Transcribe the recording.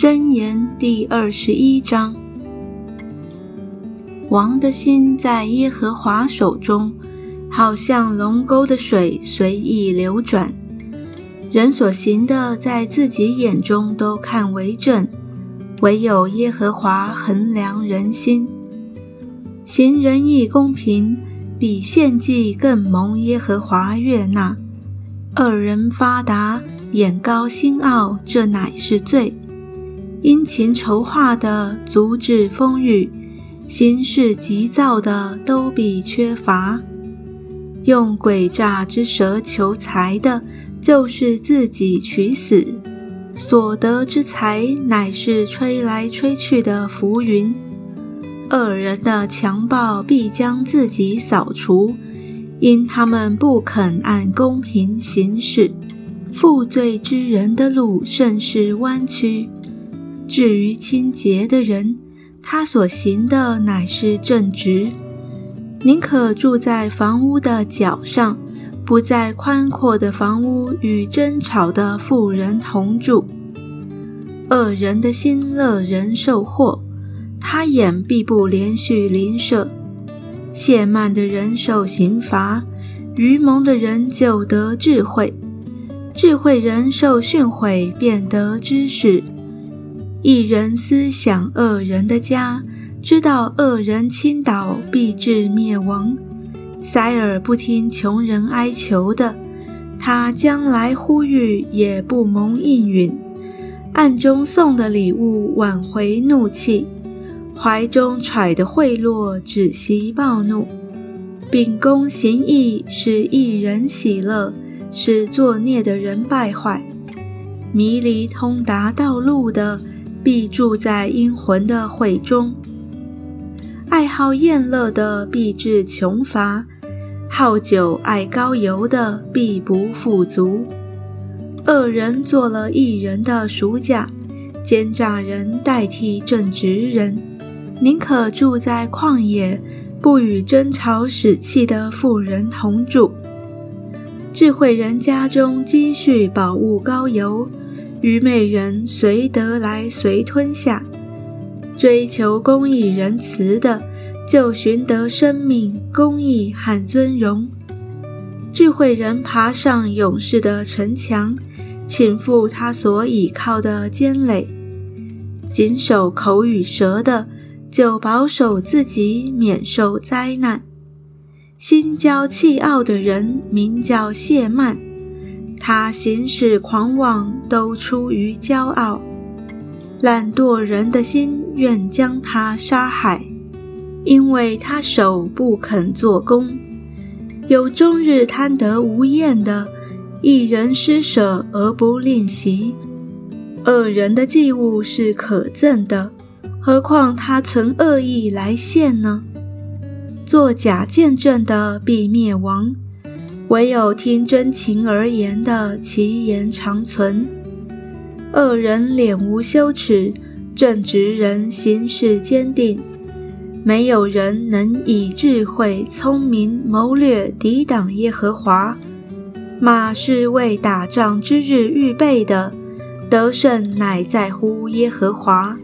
箴言第二十一章：王的心在耶和华手中，好像龙沟的水随意流转。人所行的，在自己眼中都看为正，唯有耶和华衡量人心。行仁义公平，比献祭更蒙耶和华悦纳。二人发达，眼高心傲，这乃是罪。殷勤筹划的，足智风雨；心事急躁的，都必缺乏。用诡诈之舌求财的。就是自己取死，所得之财乃是吹来吹去的浮云。恶人的强暴必将自己扫除，因他们不肯按公平行事。负罪之人的路甚是弯曲。至于清洁的人，他所行的乃是正直。宁可住在房屋的角上。不在宽阔的房屋与争吵的妇人同住。恶人的心乐人受祸，他眼必不连续邻舍。懈慢的人受刑罚，愚蒙的人就得智慧。智慧人受训诲，便得知识。一人思想恶人的家，知道恶人倾倒，必致灭亡。塞尔不听穷人哀求的，他将来呼吁也不蒙应允，暗中送的礼物挽回怒气，怀中揣的贿赂止息暴怒，秉公行义使一人喜乐，使作孽的人败坏，迷离通达道路的必住在阴魂的会中。爱好宴乐的必致穷乏，好酒爱高油的必不富足。恶人做了一人的赎价，奸诈人代替正直人。宁可住在旷野，不与争吵使气的妇人同住。智慧人家中积蓄宝物高油，愚昧人随得来随吞下。追求公义仁慈的，就寻得生命、公义和尊荣。智慧人爬上勇士的城墙，倾覆他所倚靠的坚垒。谨守口与舌的，就保守自己免受灾难。心骄气傲的人，名叫谢曼，他行事狂妄，都出于骄傲。懒惰人的心愿将他杀害，因为他手不肯做工。有终日贪得无厌的，一人施舍而不吝惜。恶人的祭物是可憎的，何况他存恶意来献呢？做假见证的必灭亡，唯有听真情而言的，其言长存。恶人脸无羞耻，正直人行事坚定。没有人能以智慧、聪明、谋略抵挡耶和华。马是为打仗之日预备的，得胜乃在乎耶和华。